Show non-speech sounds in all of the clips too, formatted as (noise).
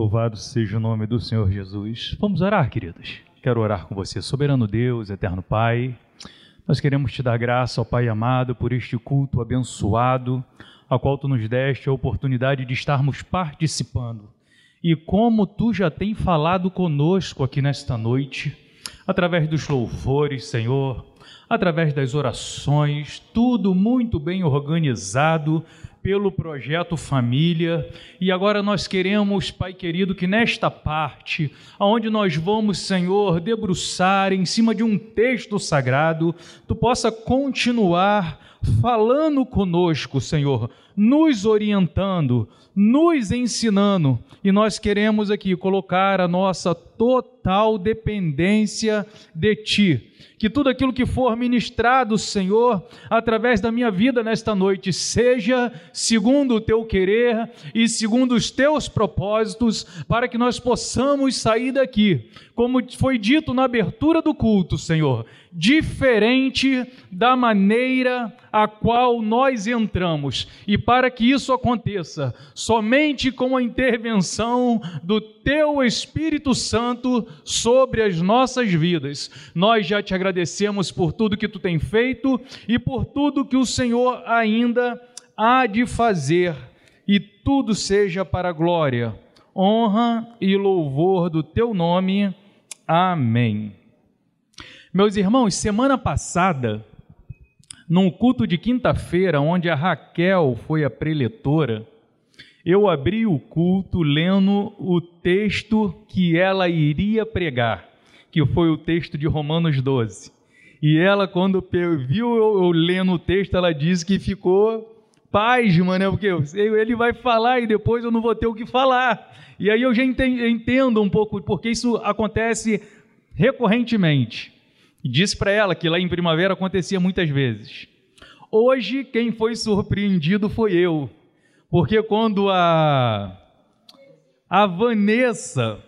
Louvado seja o nome do Senhor Jesus. Vamos orar, queridos. Quero orar com você, soberano Deus, eterno Pai. Nós queremos te dar graça, ó Pai amado, por este culto abençoado, ao qual tu nos deste a oportunidade de estarmos participando. E como tu já tem falado conosco aqui nesta noite, através dos louvores, Senhor, através das orações, tudo muito bem organizado, pelo projeto Família. E agora nós queremos, Pai querido, que nesta parte, aonde nós vamos, Senhor, debruçar em cima de um texto sagrado, tu possa continuar falando conosco, Senhor, nos orientando, nos ensinando, e nós queremos aqui colocar a nossa total dependência de Ti. Que tudo aquilo que for ministrado, Senhor, através da minha vida nesta noite, seja segundo o teu querer e segundo os teus propósitos, para que nós possamos sair daqui, como foi dito na abertura do culto, Senhor, diferente da maneira a qual nós entramos. E para que isso aconteça, somente com a intervenção do teu Espírito Santo sobre as nossas vidas. Nós já te agradecemos por tudo que tu tem feito e por tudo que o Senhor ainda há de fazer. E tudo seja para a glória, honra e louvor do teu nome. Amém. Meus irmãos, semana passada, num culto de quinta-feira, onde a Raquel foi a preletora, eu abri o culto lendo o texto que ela iria pregar, que foi o texto de Romanos 12. E ela, quando viu eu, lendo o texto, ela disse que ficou pasma, né? Porque ele vai falar e depois eu não vou ter o que falar. E aí eu já entendo um pouco, porque isso acontece recorrentemente. Disse para ela que lá em primavera acontecia muitas vezes. Hoje, quem foi surpreendido foi eu, porque quando a, a Vanessa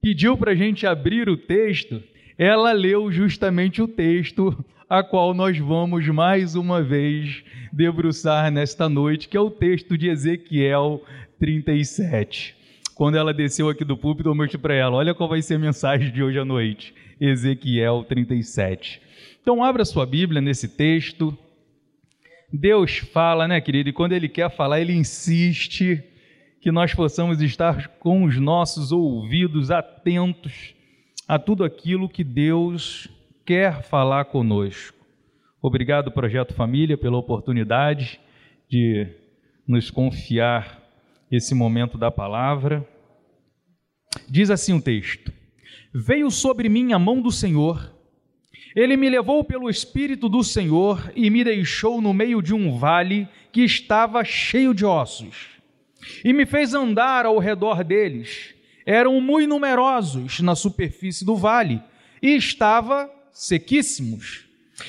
pediu para a gente abrir o texto, ela leu justamente o texto a qual nós vamos mais uma vez debruçar nesta noite, que é o texto de Ezequiel 37. Quando ela desceu aqui do púlpito, eu mostrei para ela: olha qual vai ser a mensagem de hoje à noite. Ezequiel 37. Então, abra sua Bíblia nesse texto. Deus fala, né, querido? E quando Ele quer falar, Ele insiste que nós possamos estar com os nossos ouvidos atentos a tudo aquilo que Deus quer falar conosco. Obrigado, Projeto Família, pela oportunidade de nos confiar esse momento da palavra. Diz assim o texto: Veio sobre mim a mão do Senhor, ele me levou pelo Espírito do Senhor e me deixou no meio de um vale que estava cheio de ossos, e me fez andar ao redor deles. Eram muito numerosos na superfície do vale e estava sequíssimos.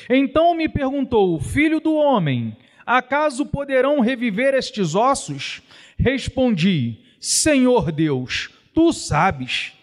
Então me perguntou: Filho do homem, acaso poderão reviver estes ossos? Respondi: Senhor Deus, tu sabes.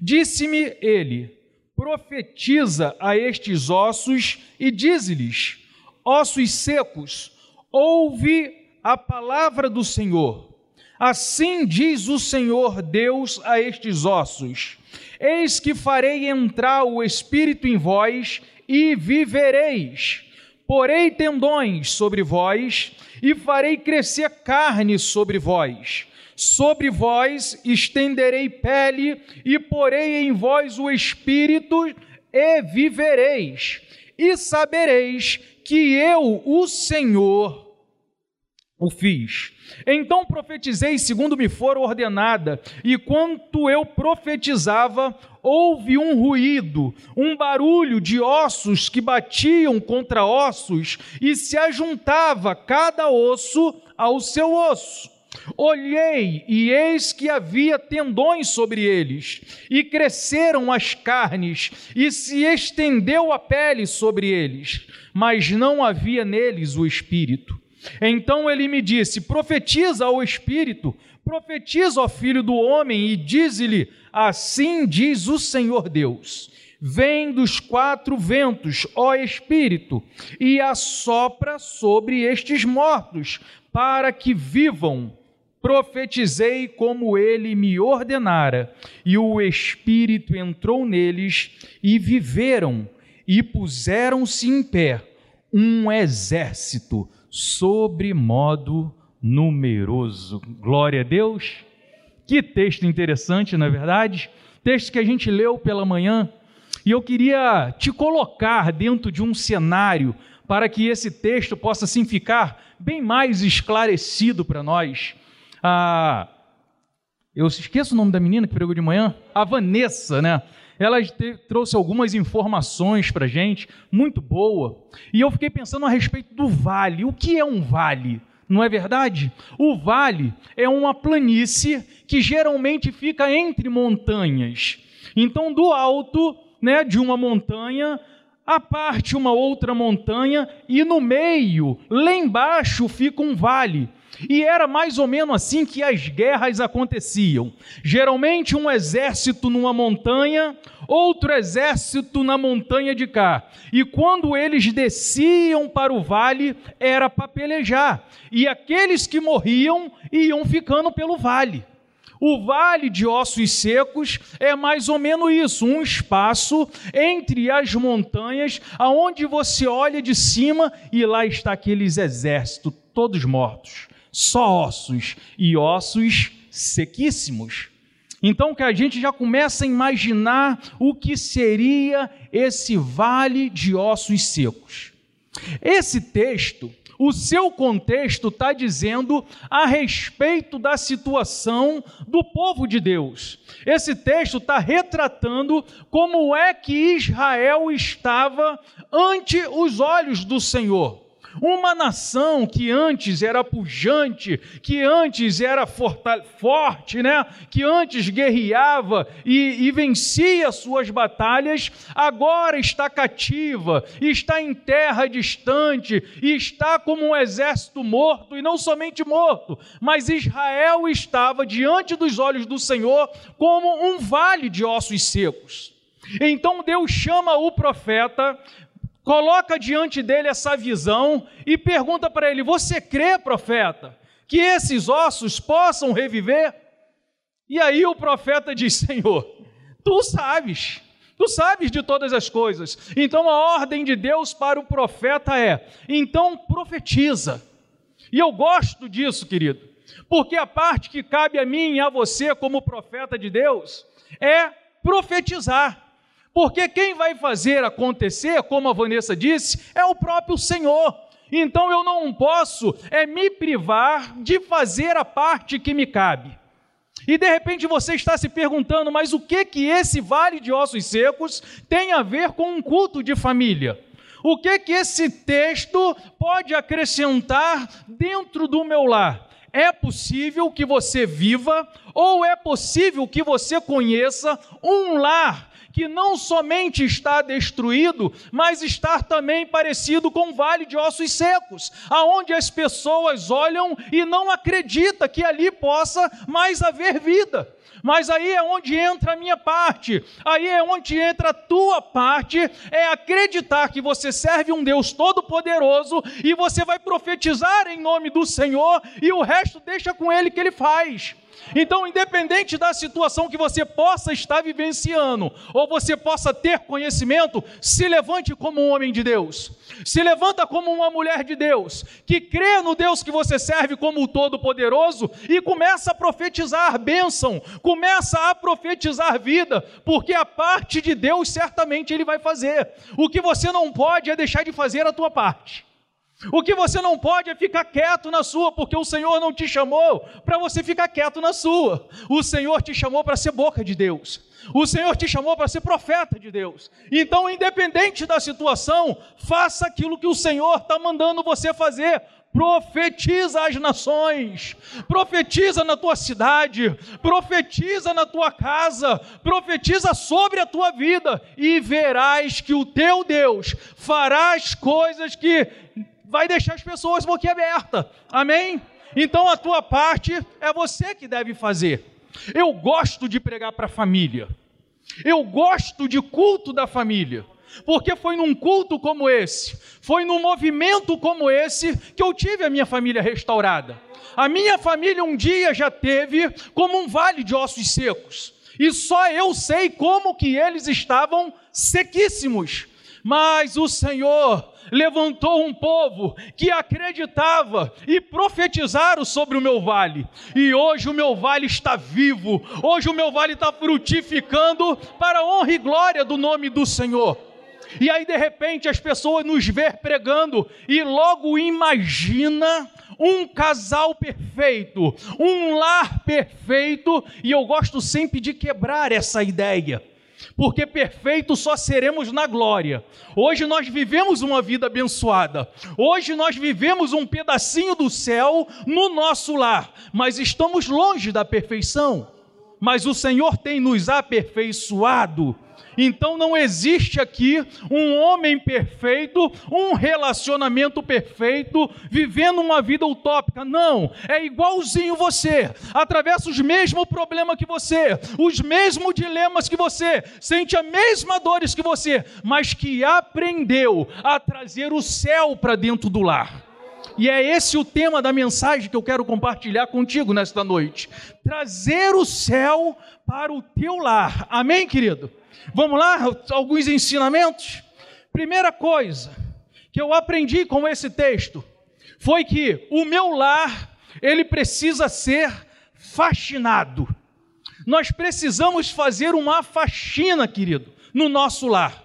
Disse-me ele: Profetiza a estes ossos e dize-lhes: Ossos secos, ouve a palavra do Senhor. Assim diz o Senhor Deus a estes ossos: Eis que farei entrar o espírito em vós e vivereis. Porei tendões sobre vós e farei crescer carne sobre vós Sobre vós estenderei pele e porei em vós o espírito e vivereis. E sabereis que eu, o Senhor, o fiz. Então profetizei segundo me for ordenada, e quanto eu profetizava, houve um ruído, um barulho de ossos que batiam contra ossos, e se ajuntava cada osso ao seu osso. Olhei e eis que havia tendões sobre eles, e cresceram as carnes, e se estendeu a pele sobre eles, mas não havia neles o espírito. Então ele me disse: Profetiza ao espírito, profetiza ao filho do homem, e dize-lhe: Assim diz o Senhor Deus. Vem dos quatro ventos, ó Espírito, e assopra sobre estes mortos, para que vivam profetizei como ele me ordenara, e o Espírito entrou neles, e viveram, e puseram-se em pé um exército sobre modo numeroso. Glória a Deus. Que texto interessante, não é verdade? Texto que a gente leu pela manhã, e eu queria te colocar dentro de um cenário para que esse texto possa assim ficar bem mais esclarecido para nós. Ah, eu esqueço o nome da menina que pregou de manhã, a Vanessa, né? Ela te, trouxe algumas informações para gente, muito boa. E eu fiquei pensando a respeito do vale. O que é um vale? Não é verdade? O vale é uma planície que geralmente fica entre montanhas. Então, do alto né, de uma montanha, a parte uma outra montanha e no meio, lá embaixo, fica um vale. E era mais ou menos assim que as guerras aconteciam. Geralmente um exército numa montanha, outro exército na montanha de cá. E quando eles desciam para o vale, era para pelejar. E aqueles que morriam iam ficando pelo vale. O vale de ossos secos é mais ou menos isso, um espaço entre as montanhas, aonde você olha de cima e lá está aqueles exércitos todos mortos, só ossos e ossos sequíssimos. Então que a gente já começa a imaginar o que seria esse vale de ossos secos. Esse texto o seu contexto está dizendo a respeito da situação do povo de Deus. Esse texto está retratando como é que Israel estava ante os olhos do Senhor. Uma nação que antes era pujante, que antes era forte, né? que antes guerreava e, e vencia suas batalhas, agora está cativa, está em terra distante, e está como um exército morto, e não somente morto, mas Israel estava diante dos olhos do Senhor como um vale de ossos secos. Então Deus chama o profeta coloca diante dele essa visão e pergunta para ele: Você crê, profeta, que esses ossos possam reviver? E aí o profeta diz: Senhor, tu sabes. Tu sabes de todas as coisas. Então a ordem de Deus para o profeta é: então profetiza. E eu gosto disso, querido, porque a parte que cabe a mim e a você, como profeta de Deus, é profetizar. Porque quem vai fazer acontecer, como a Vanessa disse, é o próprio Senhor. Então eu não posso é me privar de fazer a parte que me cabe. E de repente você está se perguntando, mas o que que esse vale de ossos secos tem a ver com um culto de família? O que que esse texto pode acrescentar dentro do meu lar? É possível que você viva ou é possível que você conheça um lar que não somente está destruído, mas está também parecido com um vale de ossos secos, aonde as pessoas olham e não acreditam que ali possa mais haver vida. Mas aí é onde entra a minha parte, aí é onde entra a tua parte, é acreditar que você serve um Deus todo-poderoso e você vai profetizar em nome do Senhor e o resto deixa com ele que ele faz. Então, independente da situação que você possa estar vivenciando, ou você possa ter conhecimento, se levante como um homem de Deus. Se levanta como uma mulher de Deus, que crê no Deus que você serve como o Todo-Poderoso e começa a profetizar bênção, começa a profetizar vida, porque a parte de Deus certamente ele vai fazer. O que você não pode é deixar de fazer a tua parte. O que você não pode é ficar quieto na sua, porque o Senhor não te chamou para você ficar quieto na sua. O Senhor te chamou para ser boca de Deus. O Senhor te chamou para ser profeta de Deus. Então, independente da situação, faça aquilo que o Senhor está mandando você fazer. Profetiza as nações, profetiza na tua cidade, profetiza na tua casa, profetiza sobre a tua vida e verás que o teu Deus fará as coisas que vai deixar as pessoas boquiabertas. Amém? Então a tua parte é você que deve fazer. Eu gosto de pregar para a família. Eu gosto de culto da família. Porque foi num culto como esse, foi num movimento como esse que eu tive a minha família restaurada. A minha família um dia já teve como um vale de ossos secos. E só eu sei como que eles estavam sequíssimos. Mas o Senhor levantou um povo que acreditava e profetizaram sobre o meu vale. E hoje o meu vale está vivo, hoje o meu vale está frutificando para a honra e glória do nome do Senhor. E aí de repente as pessoas nos ver pregando e logo imagina um casal perfeito, um lar perfeito, e eu gosto sempre de quebrar essa ideia. Porque perfeito só seremos na glória. Hoje nós vivemos uma vida abençoada. Hoje nós vivemos um pedacinho do céu no nosso lar, mas estamos longe da perfeição. Mas o Senhor tem nos aperfeiçoado então não existe aqui um homem perfeito, um relacionamento perfeito, vivendo uma vida utópica. Não, é igualzinho você, atravessa os mesmos problemas que você, os mesmos dilemas que você, sente as mesmas dores que você, mas que aprendeu a trazer o céu para dentro do lar. E é esse o tema da mensagem que eu quero compartilhar contigo nesta noite. Trazer o céu para o teu lar. Amém, querido? Vamos lá, alguns ensinamentos. Primeira coisa que eu aprendi com esse texto foi que o meu lar, ele precisa ser faxinado. Nós precisamos fazer uma faxina, querido, no nosso lar.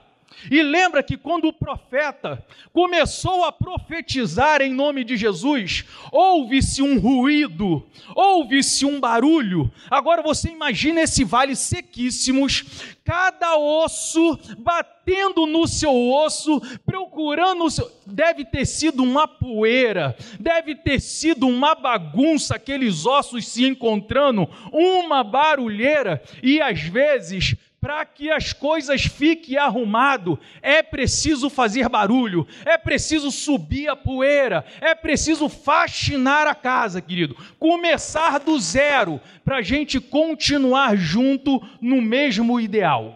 E lembra que quando o profeta começou a profetizar em nome de Jesus, houve-se um ruído, houve-se um barulho. Agora você imagina esse vale sequíssimos, cada osso batendo no seu osso, procurando o seu... deve ter sido uma poeira, deve ter sido uma bagunça aqueles ossos se encontrando, uma barulheira e às vezes para que as coisas fiquem arrumado, é preciso fazer barulho, é preciso subir a poeira, é preciso faxinar a casa, querido. Começar do zero, para a gente continuar junto no mesmo ideal.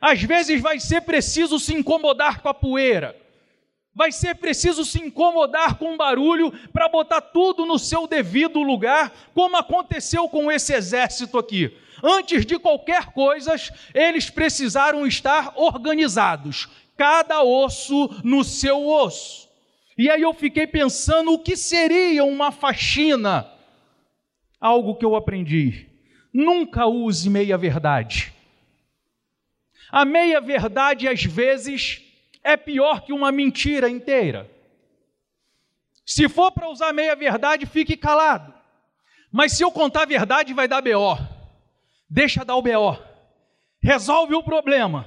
Às vezes vai ser preciso se incomodar com a poeira, vai ser preciso se incomodar com o barulho para botar tudo no seu devido lugar, como aconteceu com esse exército aqui Antes de qualquer coisa, eles precisaram estar organizados, cada osso no seu osso. E aí eu fiquei pensando o que seria uma faxina. Algo que eu aprendi. Nunca use meia-verdade. A meia-verdade, às vezes, é pior que uma mentira inteira. Se for para usar meia-verdade, fique calado. Mas se eu contar a verdade, vai dar B.O. Deixa dar o BO. Resolve o problema,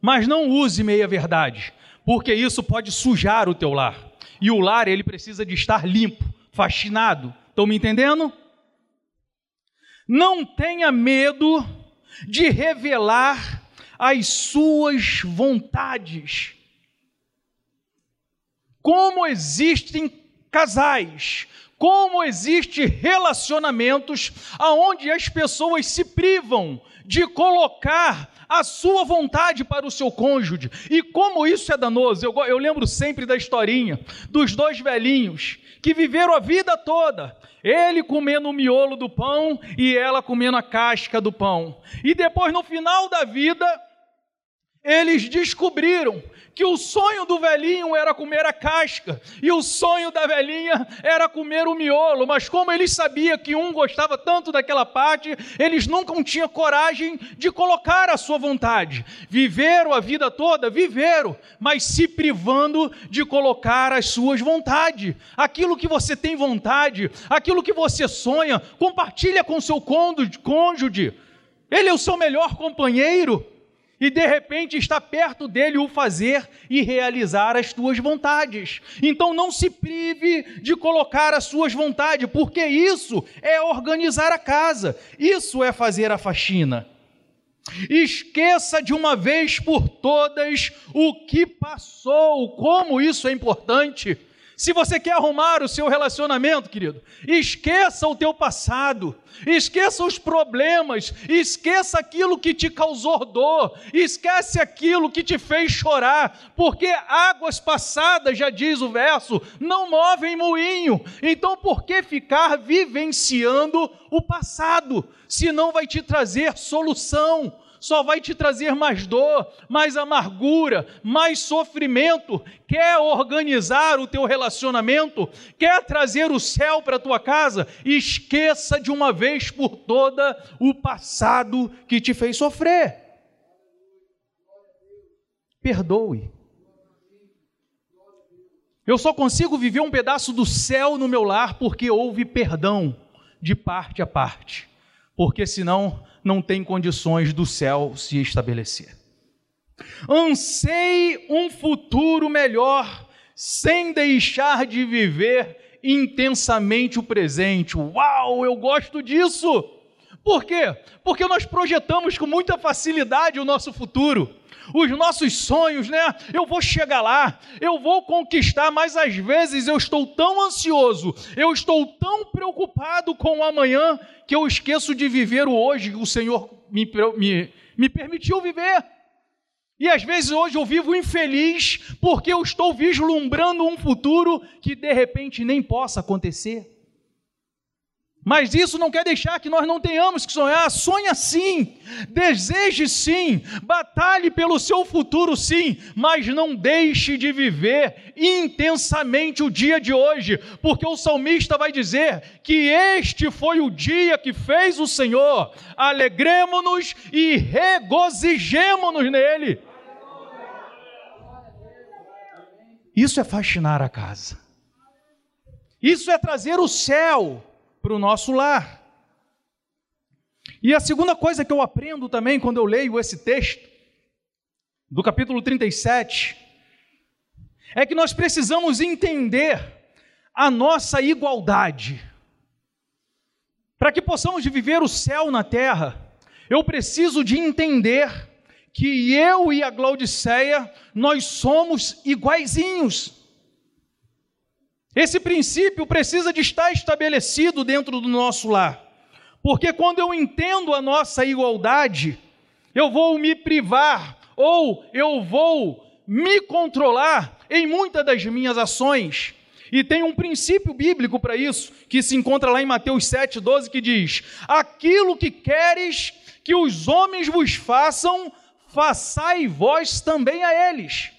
mas não use meia verdade, porque isso pode sujar o teu lar. E o lar ele precisa de estar limpo, faxinado. Estão me entendendo? Não tenha medo de revelar as suas vontades. Como existem casais como existe relacionamentos aonde as pessoas se privam de colocar a sua vontade para o seu cônjuge. E como isso é danoso. Eu, eu lembro sempre da historinha dos dois velhinhos que viveram a vida toda ele comendo o miolo do pão e ela comendo a casca do pão. E depois, no final da vida, eles descobriram que o sonho do velhinho era comer a casca e o sonho da velhinha era comer o miolo, mas como eles sabiam que um gostava tanto daquela parte, eles nunca tinham coragem de colocar a sua vontade. Viveram a vida toda, viveram, mas se privando de colocar as suas vontades. Aquilo que você tem vontade, aquilo que você sonha, compartilha com seu cônjuge. Ele é o seu melhor companheiro e de repente está perto dele o fazer e realizar as tuas vontades. Então não se prive de colocar as suas vontades, porque isso é organizar a casa, isso é fazer a faxina. Esqueça de uma vez por todas o que passou, como isso é importante. Se você quer arrumar o seu relacionamento, querido, esqueça o teu passado, esqueça os problemas, esqueça aquilo que te causou dor, esquece aquilo que te fez chorar, porque águas passadas, já diz o verso, não movem moinho. Então, por que ficar vivenciando o passado, se não vai te trazer solução? Só vai te trazer mais dor, mais amargura, mais sofrimento. Quer organizar o teu relacionamento? Quer trazer o céu para a tua casa? Esqueça de uma vez por toda o passado que te fez sofrer. Perdoe. Eu só consigo viver um pedaço do céu no meu lar porque houve perdão de parte a parte. Porque senão não tem condições do céu se estabelecer. Ansei um futuro melhor, sem deixar de viver intensamente o presente. Uau, eu gosto disso! Por quê? Porque nós projetamos com muita facilidade o nosso futuro os nossos sonhos, né? Eu vou chegar lá, eu vou conquistar, mas às vezes eu estou tão ansioso, eu estou tão preocupado com o amanhã, que eu esqueço de viver o hoje que o Senhor me, me, me permitiu viver. E às vezes hoje eu vivo infeliz porque eu estou vislumbrando um futuro que de repente nem possa acontecer. Mas isso não quer deixar que nós não tenhamos que sonhar. Sonha sim, deseje sim, batalhe pelo seu futuro sim, mas não deixe de viver intensamente o dia de hoje, porque o salmista vai dizer que este foi o dia que fez o Senhor. Alegremos-nos e regozijemos-nos nele. Isso é fascinar a casa. Isso é trazer o céu para o nosso lar. E a segunda coisa que eu aprendo também quando eu leio esse texto, do capítulo 37, é que nós precisamos entender a nossa igualdade. Para que possamos viver o céu na terra, eu preciso de entender que eu e a Glaudiceia, nós somos iguaizinhos. Esse princípio precisa de estar estabelecido dentro do nosso lar. Porque quando eu entendo a nossa igualdade, eu vou me privar ou eu vou me controlar em muitas das minhas ações. E tem um princípio bíblico para isso, que se encontra lá em Mateus 7,12, que diz: Aquilo que queres que os homens vos façam, façai vós também a eles.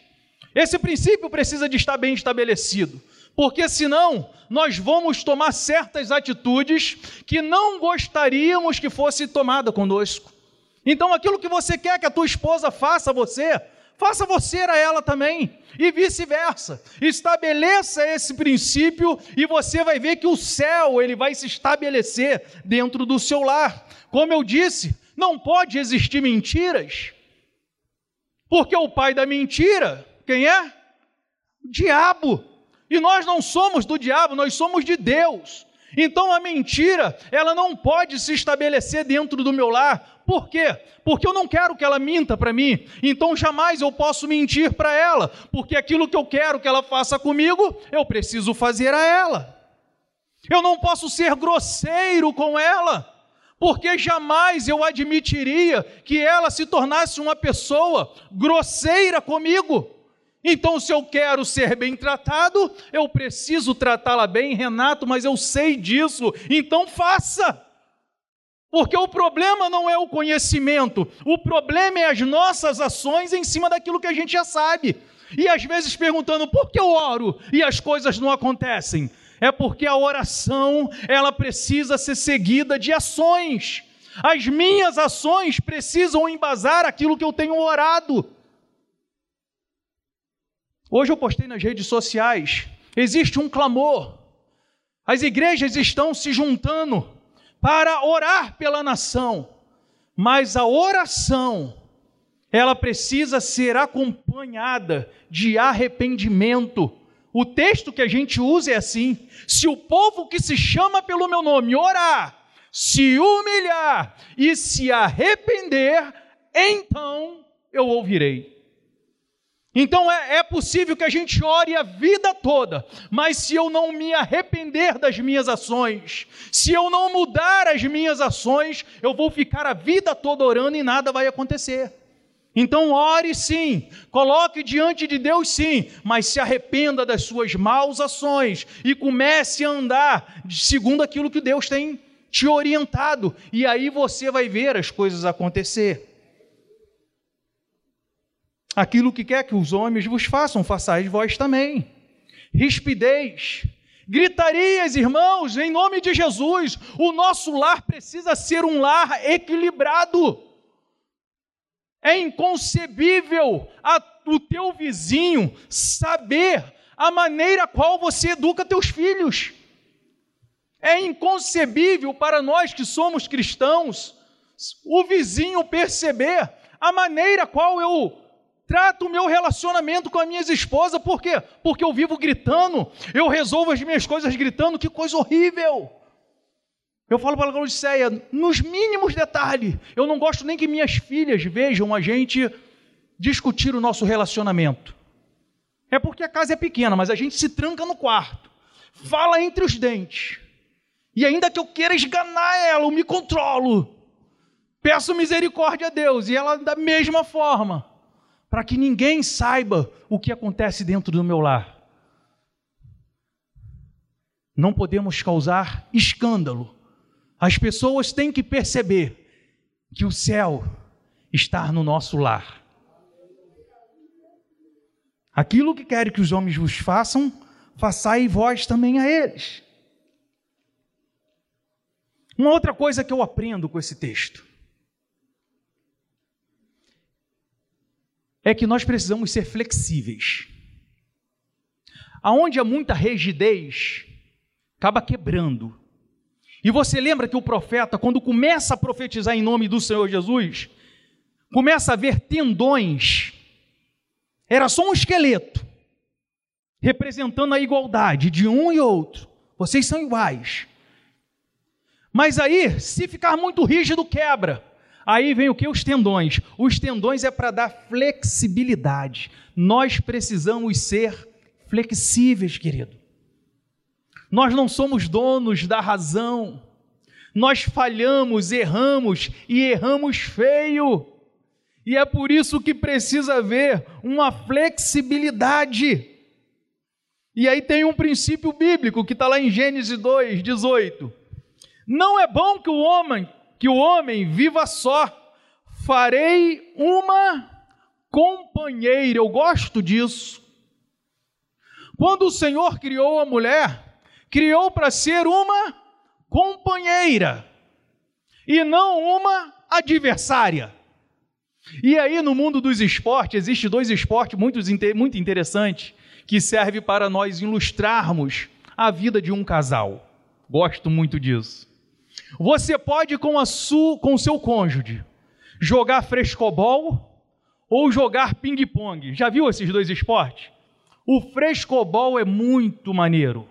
Esse princípio precisa de estar bem estabelecido porque senão nós vamos tomar certas atitudes que não gostaríamos que fosse tomada conosco. Então, aquilo que você quer que a tua esposa faça a você, faça você a ela também, e vice-versa. Estabeleça esse princípio e você vai ver que o céu ele vai se estabelecer dentro do seu lar. Como eu disse, não pode existir mentiras, porque o pai da mentira, quem é? O diabo. E nós não somos do diabo, nós somos de Deus. Então a mentira, ela não pode se estabelecer dentro do meu lar. Por quê? Porque eu não quero que ela minta para mim. Então jamais eu posso mentir para ela, porque aquilo que eu quero que ela faça comigo, eu preciso fazer a ela. Eu não posso ser grosseiro com ela, porque jamais eu admitiria que ela se tornasse uma pessoa grosseira comigo. Então, se eu quero ser bem tratado, eu preciso tratá-la bem, Renato, mas eu sei disso, então faça. Porque o problema não é o conhecimento, o problema é as nossas ações em cima daquilo que a gente já sabe. E às vezes perguntando por que eu oro e as coisas não acontecem. É porque a oração, ela precisa ser seguida de ações. As minhas ações precisam embasar aquilo que eu tenho orado. Hoje eu postei nas redes sociais: existe um clamor. As igrejas estão se juntando para orar pela nação, mas a oração ela precisa ser acompanhada de arrependimento. O texto que a gente usa é assim: se o povo que se chama pelo meu nome orar, se humilhar e se arrepender, então eu ouvirei. Então é, é, possível que a gente ore a vida toda, mas se eu não me arrepender das minhas ações, se eu não mudar as minhas ações, eu vou ficar a vida toda orando e nada vai acontecer. Então ore sim, coloque diante de Deus sim, mas se arrependa das suas maus ações e comece a andar segundo aquilo que Deus tem te orientado, e aí você vai ver as coisas acontecer. Aquilo que quer que os homens vos façam, façais vós também. Rispidez, gritarias, irmãos, em nome de Jesus, o nosso lar precisa ser um lar equilibrado. É inconcebível a, o teu vizinho saber a maneira qual você educa teus filhos. É inconcebível para nós que somos cristãos o vizinho perceber a maneira qual eu trato o meu relacionamento com as minhas esposas, por quê? Porque eu vivo gritando, eu resolvo as minhas coisas gritando, que coisa horrível. Eu falo para a Laodiceia, nos mínimos detalhes, eu não gosto nem que minhas filhas vejam a gente discutir o nosso relacionamento. É porque a casa é pequena, mas a gente se tranca no quarto, fala entre os dentes. E ainda que eu queira esganar ela, eu me controlo. Peço misericórdia a Deus, e ela da mesma forma para que ninguém saiba o que acontece dentro do meu lar. Não podemos causar escândalo. As pessoas têm que perceber que o céu está no nosso lar. Aquilo que querem que os homens vos façam, façai vós também a eles. Uma outra coisa que eu aprendo com esse texto é que nós precisamos ser flexíveis. Aonde há muita rigidez, acaba quebrando. E você lembra que o profeta, quando começa a profetizar em nome do Senhor Jesus, começa a ver tendões, era só um esqueleto, representando a igualdade de um e outro. Vocês são iguais. Mas aí, se ficar muito rígido, quebra. Aí vem o que? Os tendões. Os tendões é para dar flexibilidade. Nós precisamos ser flexíveis, querido. Nós não somos donos da razão. Nós falhamos, erramos e erramos feio. E é por isso que precisa haver uma flexibilidade. E aí tem um princípio bíblico que está lá em Gênesis 2, 18. Não é bom que o homem que o homem viva só, farei uma companheira. Eu gosto disso. Quando o Senhor criou a mulher, criou para ser uma companheira e não uma adversária. E aí, no mundo dos esportes, existe dois esportes muito, muito interessantes que servem para nós ilustrarmos a vida de um casal. Gosto muito disso. Você pode com a com o seu cônjuge jogar frescobol ou jogar ping-pong. Já viu esses dois esportes? O frescobol é muito maneiro.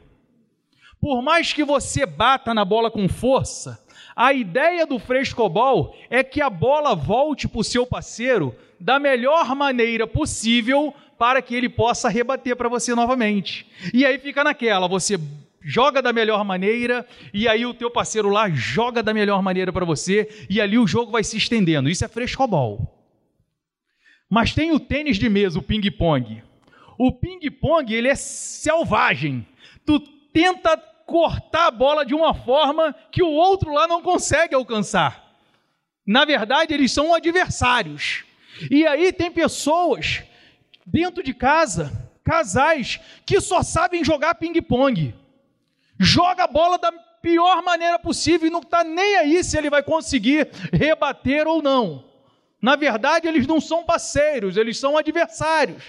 Por mais que você bata na bola com força, a ideia do frescobol é que a bola volte para o seu parceiro da melhor maneira possível para que ele possa rebater para você novamente. E aí fica naquela, você joga da melhor maneira e aí o teu parceiro lá joga da melhor maneira para você e ali o jogo vai se estendendo. Isso é frescobol. Mas tem o tênis de mesa, o ping-pong. O ping-pong, ele é selvagem. Tu tenta cortar a bola de uma forma que o outro lá não consegue alcançar. Na verdade, eles são adversários. E aí tem pessoas dentro de casa, casais, que só sabem jogar ping-pong joga a bola da pior maneira possível e não está nem aí se ele vai conseguir rebater ou não. Na verdade, eles não são parceiros, eles são adversários.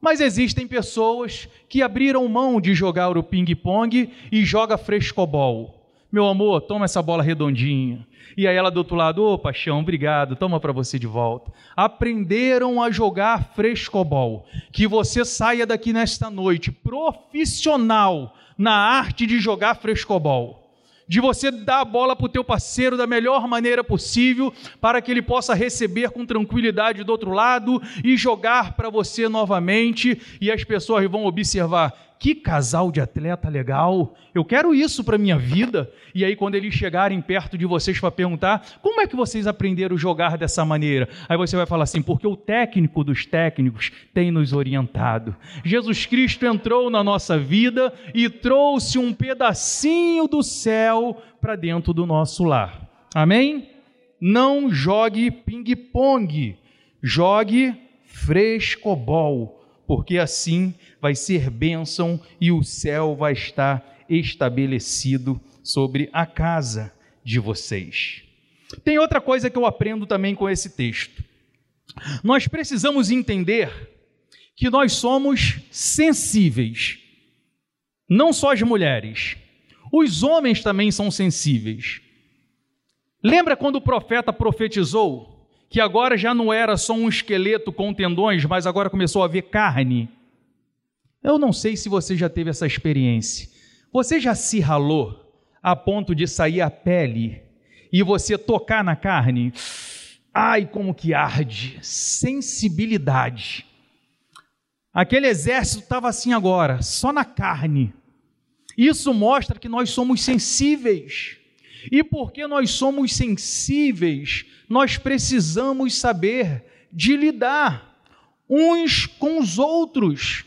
Mas existem pessoas que abriram mão de jogar o ping-pong e joga frescobol. Meu amor, toma essa bola redondinha. E aí ela do outro lado, ô oh, paixão, obrigado, toma para você de volta. Aprenderam a jogar frescobol. Que você saia daqui nesta noite profissional na arte de jogar frescobol. de você dar a bola para o teu parceiro da melhor maneira possível, para que ele possa receber com tranquilidade do outro lado e jogar para você novamente, e as pessoas vão observar que casal de atleta legal, eu quero isso para minha vida. E aí, quando eles chegarem perto de vocês para perguntar, como é que vocês aprenderam a jogar dessa maneira? Aí você vai falar assim, porque o técnico dos técnicos tem nos orientado. Jesus Cristo entrou na nossa vida e trouxe um pedacinho do céu para dentro do nosso lar. Amém? Não jogue ping-pong, jogue frescobol porque assim vai ser bênção e o céu vai estar estabelecido sobre a casa de vocês. Tem outra coisa que eu aprendo também com esse texto. Nós precisamos entender que nós somos sensíveis. Não só as mulheres, os homens também são sensíveis. Lembra quando o profeta profetizou que agora já não era só um esqueleto com tendões, mas agora começou a ver carne. Eu não sei se você já teve essa experiência. Você já se ralou a ponto de sair a pele e você tocar na carne? Ai, como que arde! Sensibilidade. Aquele exército estava assim agora, só na carne. Isso mostra que nós somos sensíveis. E porque nós somos sensíveis, nós precisamos saber de lidar uns com os outros.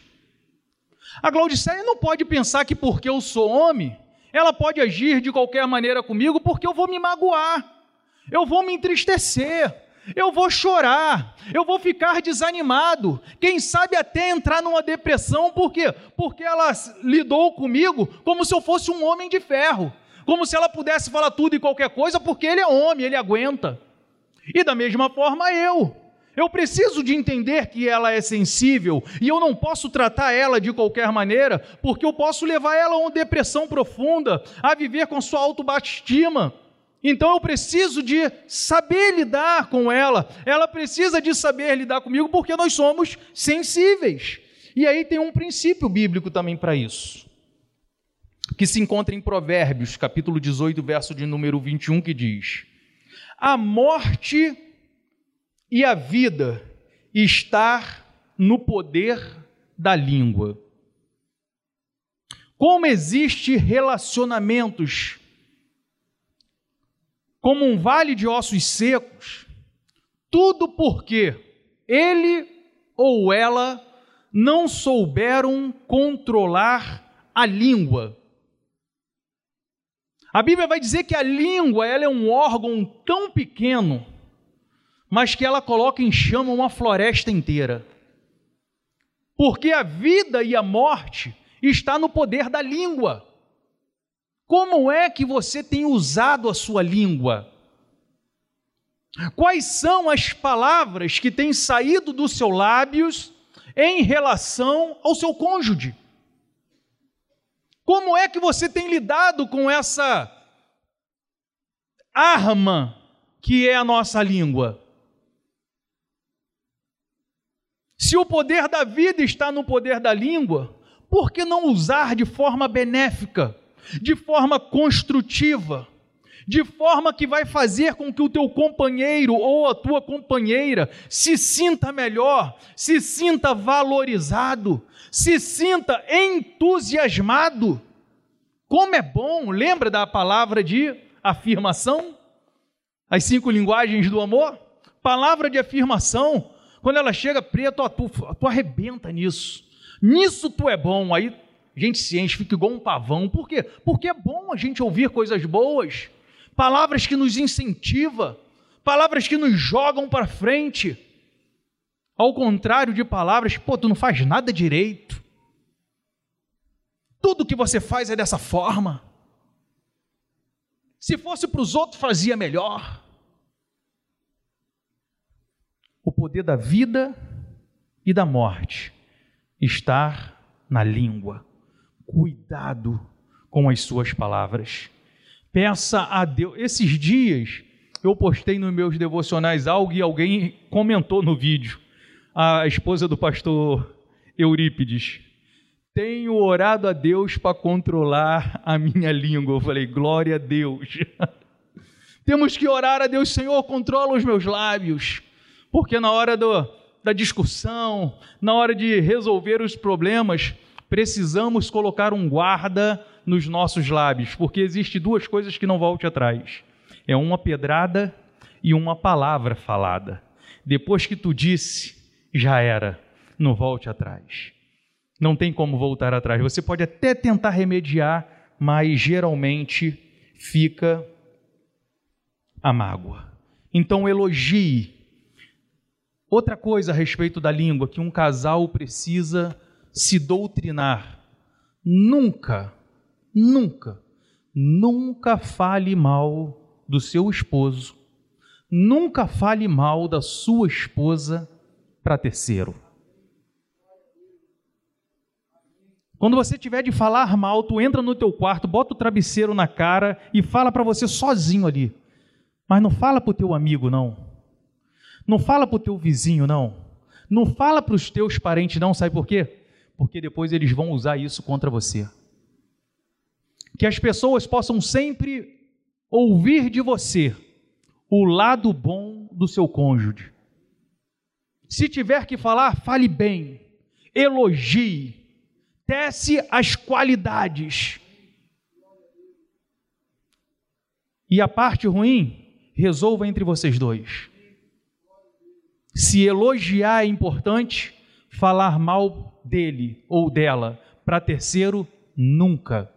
A Glaudicéia não pode pensar que porque eu sou homem, ela pode agir de qualquer maneira comigo porque eu vou me magoar, eu vou me entristecer, eu vou chorar, eu vou ficar desanimado, quem sabe até entrar numa depressão, por quê? Porque ela lidou comigo como se eu fosse um homem de ferro como se ela pudesse falar tudo e qualquer coisa, porque ele é homem, ele aguenta. E da mesma forma eu. Eu preciso de entender que ela é sensível e eu não posso tratar ela de qualquer maneira, porque eu posso levar ela a uma depressão profunda, a viver com sua autoestima. Então eu preciso de saber lidar com ela, ela precisa de saber lidar comigo, porque nós somos sensíveis. E aí tem um princípio bíblico também para isso que se encontra em Provérbios, capítulo 18, verso de número 21, que diz: A morte e a vida estar no poder da língua. Como existe relacionamentos como um vale de ossos secos, tudo porque ele ou ela não souberam controlar a língua. A Bíblia vai dizer que a língua ela é um órgão tão pequeno, mas que ela coloca em chama uma floresta inteira. Porque a vida e a morte está no poder da língua. Como é que você tem usado a sua língua? Quais são as palavras que têm saído dos seus lábios em relação ao seu cônjuge? Como é que você tem lidado com essa arma que é a nossa língua? Se o poder da vida está no poder da língua, por que não usar de forma benéfica, de forma construtiva, de forma que vai fazer com que o teu companheiro ou a tua companheira se sinta melhor, se sinta valorizado, se sinta entusiasmado. Como é bom, lembra da palavra de afirmação? As cinco linguagens do amor? Palavra de afirmação. Quando ela chega, preto, tu, tu arrebenta nisso. Nisso tu é bom. Aí a gente se enche, fica igual um pavão. Por quê? Porque é bom a gente ouvir coisas boas, palavras que nos incentivam, palavras que nos jogam para frente. Ao contrário de palavras, pô, tu não faz nada direito. Tudo que você faz é dessa forma. Se fosse para os outros, fazia melhor. O poder da vida e da morte está na língua. Cuidado com as suas palavras. Peça a Deus. Esses dias eu postei nos meus devocionais algo e alguém comentou no vídeo a esposa do pastor Eurípides. tenho orado a Deus para controlar a minha língua. Eu falei, glória a Deus. (laughs) Temos que orar a Deus, Senhor, controla os meus lábios, porque na hora do, da discussão, na hora de resolver os problemas, precisamos colocar um guarda nos nossos lábios, porque existe duas coisas que não volte atrás: é uma pedrada e uma palavra falada. Depois que tu disse, já era, não volte atrás. Não tem como voltar atrás. Você pode até tentar remediar, mas geralmente fica a mágoa. Então elogie. Outra coisa a respeito da língua que um casal precisa se doutrinar. Nunca, nunca, nunca fale mal do seu esposo. Nunca fale mal da sua esposa para terceiro. Quando você tiver de falar mal, tu entra no teu quarto, bota o travesseiro na cara e fala para você sozinho ali. Mas não fala para o teu amigo, não. Não fala para o teu vizinho, não. Não fala para os teus parentes, não. Sabe por quê? Porque depois eles vão usar isso contra você. Que as pessoas possam sempre ouvir de você o lado bom do seu cônjuge. Se tiver que falar, fale bem, elogie, tece as qualidades. E a parte ruim, resolva entre vocês dois. Se elogiar é importante, falar mal dele ou dela para terceiro, nunca.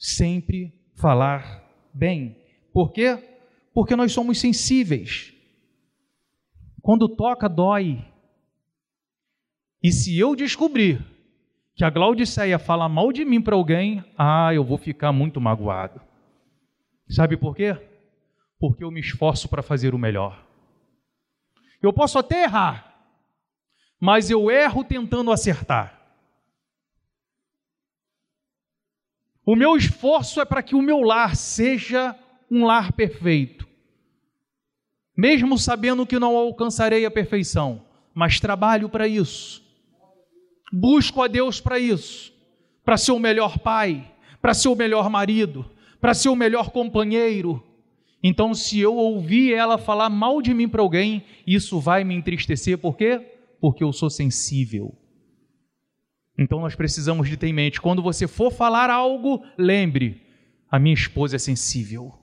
Sempre falar bem. Por quê? Porque nós somos sensíveis. Quando toca, dói. E se eu descobrir que a Glaudiceia fala mal de mim para alguém, ah, eu vou ficar muito magoado. Sabe por quê? porque eu me esforço para fazer o melhor. Eu posso até errar, mas eu erro tentando acertar. O meu esforço é para que o meu lar seja um lar perfeito. Mesmo sabendo que não alcançarei a perfeição, mas trabalho para isso. Busco a Deus para isso, para ser o melhor pai, para ser o melhor marido, para ser o melhor companheiro, então, se eu ouvir ela falar mal de mim para alguém, isso vai me entristecer, por quê? Porque eu sou sensível. Então, nós precisamos de ter em mente: quando você for falar algo, lembre, a minha esposa é sensível,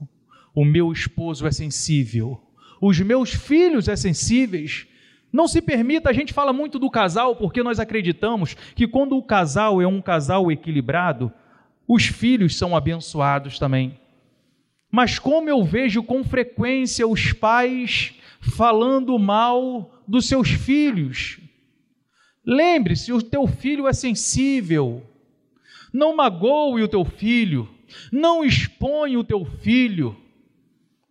o meu esposo é sensível, os meus filhos é sensíveis. Não se permita, a gente fala muito do casal porque nós acreditamos que quando o casal é um casal equilibrado, os filhos são abençoados também. Mas como eu vejo com frequência os pais falando mal dos seus filhos. Lembre-se, o teu filho é sensível. Não magoe o teu filho, não expõe o teu filho,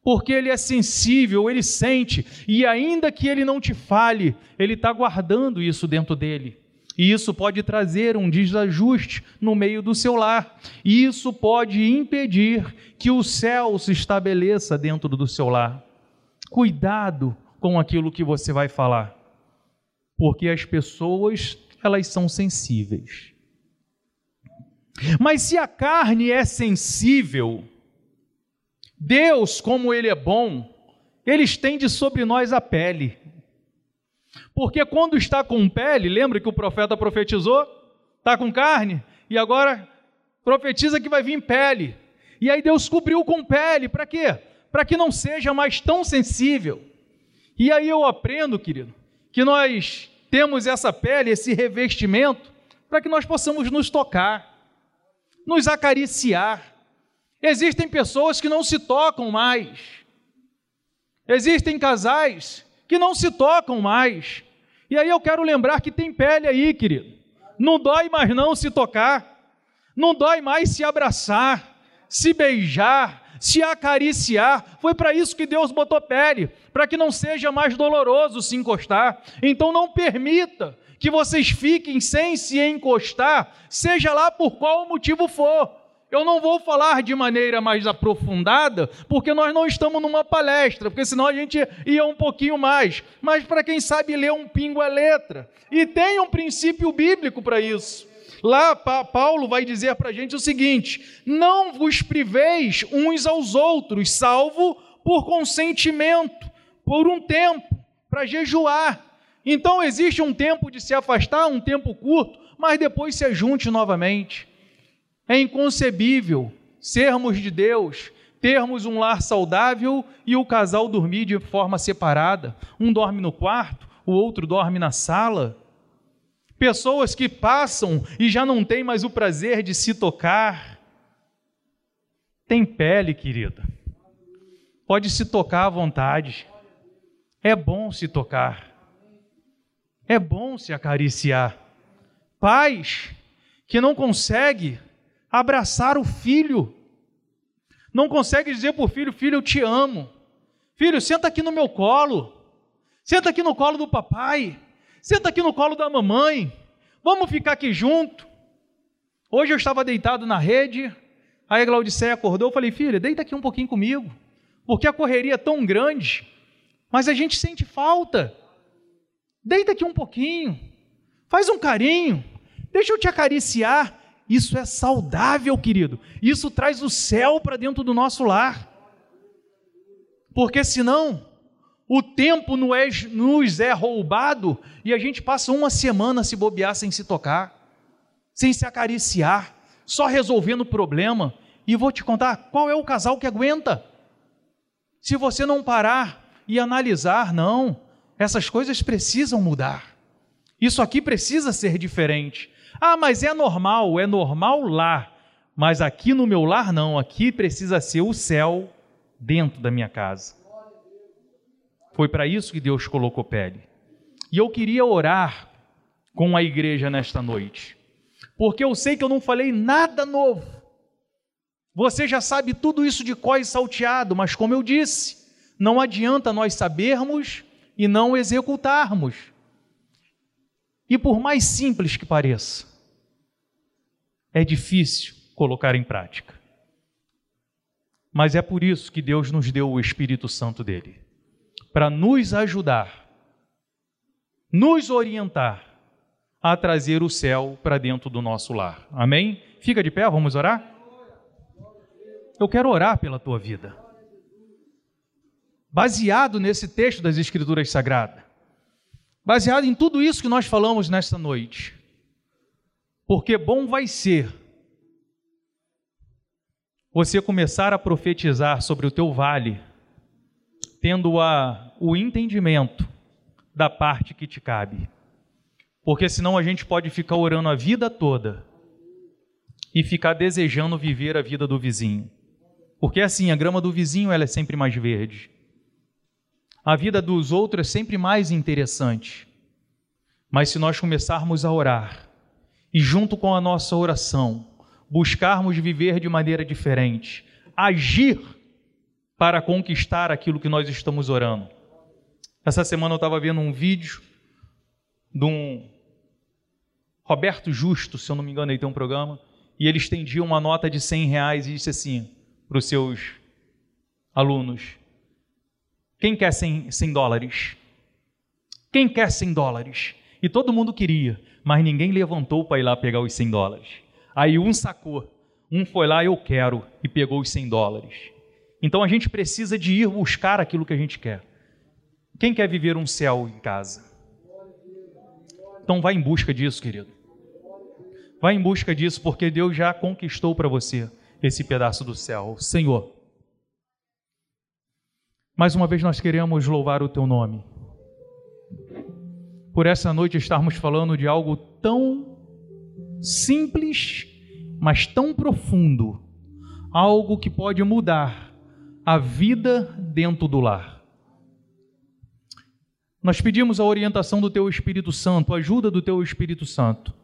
porque ele é sensível, ele sente, e ainda que ele não te fale, ele está guardando isso dentro dele. E isso pode trazer um desajuste no meio do seu lar. E isso pode impedir que o céu se estabeleça dentro do seu lar. Cuidado com aquilo que você vai falar. Porque as pessoas, elas são sensíveis. Mas se a carne é sensível, Deus, como ele é bom, ele estende sobre nós a pele. Porque quando está com pele, lembra que o profeta profetizou? Está com carne, e agora profetiza que vai vir pele. E aí Deus cobriu com pele, para quê? Para que não seja mais tão sensível. E aí eu aprendo, querido, que nós temos essa pele, esse revestimento, para que nós possamos nos tocar, nos acariciar. Existem pessoas que não se tocam mais. Existem casais que não se tocam mais. E aí eu quero lembrar que tem pele aí, querido. Não dói mais não se tocar. Não dói mais se abraçar, se beijar, se acariciar. Foi para isso que Deus botou pele, para que não seja mais doloroso se encostar. Então não permita que vocês fiquem sem se encostar, seja lá por qual motivo for. Eu não vou falar de maneira mais aprofundada, porque nós não estamos numa palestra, porque senão a gente ia um pouquinho mais. Mas para quem sabe ler um pingo é letra. E tem um princípio bíblico para isso. Lá, Paulo vai dizer para a gente o seguinte: não vos priveis uns aos outros, salvo por consentimento, por um tempo, para jejuar. Então existe um tempo de se afastar, um tempo curto, mas depois se ajunte novamente. É inconcebível sermos de Deus, termos um lar saudável e o casal dormir de forma separada. Um dorme no quarto, o outro dorme na sala. Pessoas que passam e já não têm mais o prazer de se tocar. Tem pele, querida. Pode se tocar à vontade. É bom se tocar. É bom se acariciar. Pais que não consegue abraçar o filho. Não consegue dizer para o filho: Filho, eu te amo. Filho, senta aqui no meu colo. Senta aqui no colo do papai. Senta aqui no colo da mamãe. Vamos ficar aqui junto. Hoje eu estava deitado na rede. Aí a Glaudiceia acordou. Eu falei: Filha, deita aqui um pouquinho comigo. Porque a correria é tão grande. Mas a gente sente falta. Deita aqui um pouquinho. Faz um carinho. Deixa eu te acariciar. Isso é saudável, querido. Isso traz o céu para dentro do nosso lar. Porque senão, o tempo nos é roubado e a gente passa uma semana se bobear sem se tocar, sem se acariciar, só resolvendo o problema. E vou te contar qual é o casal que aguenta. Se você não parar e analisar, não, essas coisas precisam mudar. Isso aqui precisa ser diferente. Ah, mas é normal, é normal lá. Mas aqui no meu lar não, aqui precisa ser o céu dentro da minha casa. Foi para isso que Deus colocou pele. E eu queria orar com a igreja nesta noite, porque eu sei que eu não falei nada novo. Você já sabe tudo isso de có e salteado, mas como eu disse, não adianta nós sabermos e não executarmos. E por mais simples que pareça, é difícil colocar em prática. Mas é por isso que Deus nos deu o Espírito Santo dele para nos ajudar, nos orientar a trazer o céu para dentro do nosso lar. Amém? Fica de pé, vamos orar? Eu quero orar pela tua vida. Baseado nesse texto das Escrituras Sagradas baseado em tudo isso que nós falamos nesta noite. Porque bom vai ser você começar a profetizar sobre o teu vale, tendo a, o entendimento da parte que te cabe. Porque senão a gente pode ficar orando a vida toda e ficar desejando viver a vida do vizinho. Porque assim, a grama do vizinho ela é sempre mais verde a vida dos outros é sempre mais interessante. Mas se nós começarmos a orar e, junto com a nossa oração, buscarmos viver de maneira diferente, agir para conquistar aquilo que nós estamos orando. Essa semana eu estava vendo um vídeo de um Roberto Justo, se eu não me engano, ele tem um programa, e ele estendia uma nota de 100 reais e disse assim para os seus alunos: quem quer 100, 100 dólares? Quem quer 100 dólares? E todo mundo queria, mas ninguém levantou para ir lá pegar os 100 dólares. Aí um sacou, um foi lá, eu quero, e pegou os 100 dólares. Então a gente precisa de ir buscar aquilo que a gente quer. Quem quer viver um céu em casa? Então vai em busca disso, querido. Vai em busca disso, porque Deus já conquistou para você esse pedaço do céu. Senhor, mais uma vez nós queremos louvar o teu nome. Por essa noite estarmos falando de algo tão simples, mas tão profundo, algo que pode mudar a vida dentro do lar. Nós pedimos a orientação do teu Espírito Santo, a ajuda do teu Espírito Santo,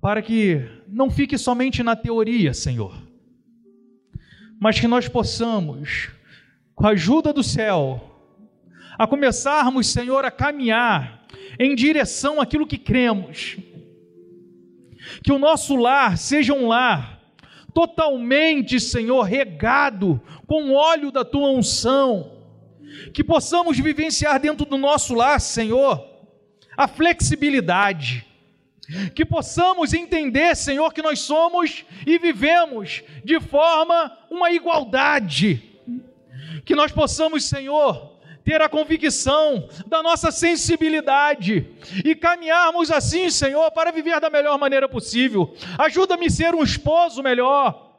para que não fique somente na teoria, Senhor, mas que nós possamos com a ajuda do céu, a começarmos, Senhor, a caminhar em direção àquilo que cremos. Que o nosso lar seja um lar totalmente, Senhor, regado com o óleo da tua unção. Que possamos vivenciar dentro do nosso lar, Senhor, a flexibilidade, Que possamos entender, Senhor, que nós somos e vivemos de forma uma igualdade. Que nós possamos, Senhor, ter a convicção da nossa sensibilidade e caminharmos assim, Senhor, para viver da melhor maneira possível. Ajuda-me a ser um esposo melhor.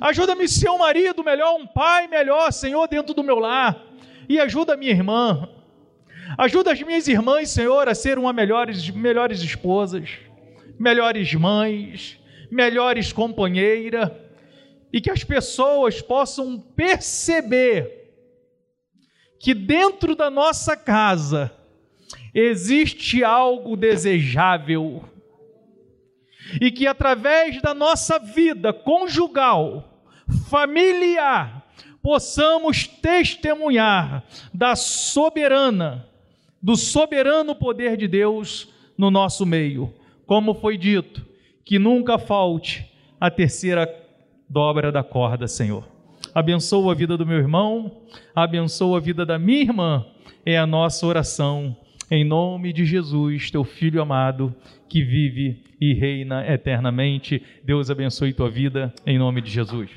Ajuda-me a ser um marido melhor, um pai melhor, Senhor, dentro do meu lar. E ajuda a minha irmã. Ajuda as minhas irmãs, Senhor, a ser uma melhores, melhores esposas, melhores mães, melhores companheiras. E que as pessoas possam perceber que dentro da nossa casa existe algo desejável e que através da nossa vida conjugal, familiar, possamos testemunhar da soberana, do soberano poder de Deus no nosso meio. Como foi dito, que nunca falte a terceira dobra da corda, Senhor abençoa a vida do meu irmão, abençoa a vida da minha irmã, é a nossa oração. Em nome de Jesus, teu filho amado, que vive e reina eternamente. Deus abençoe tua vida, em nome de Jesus.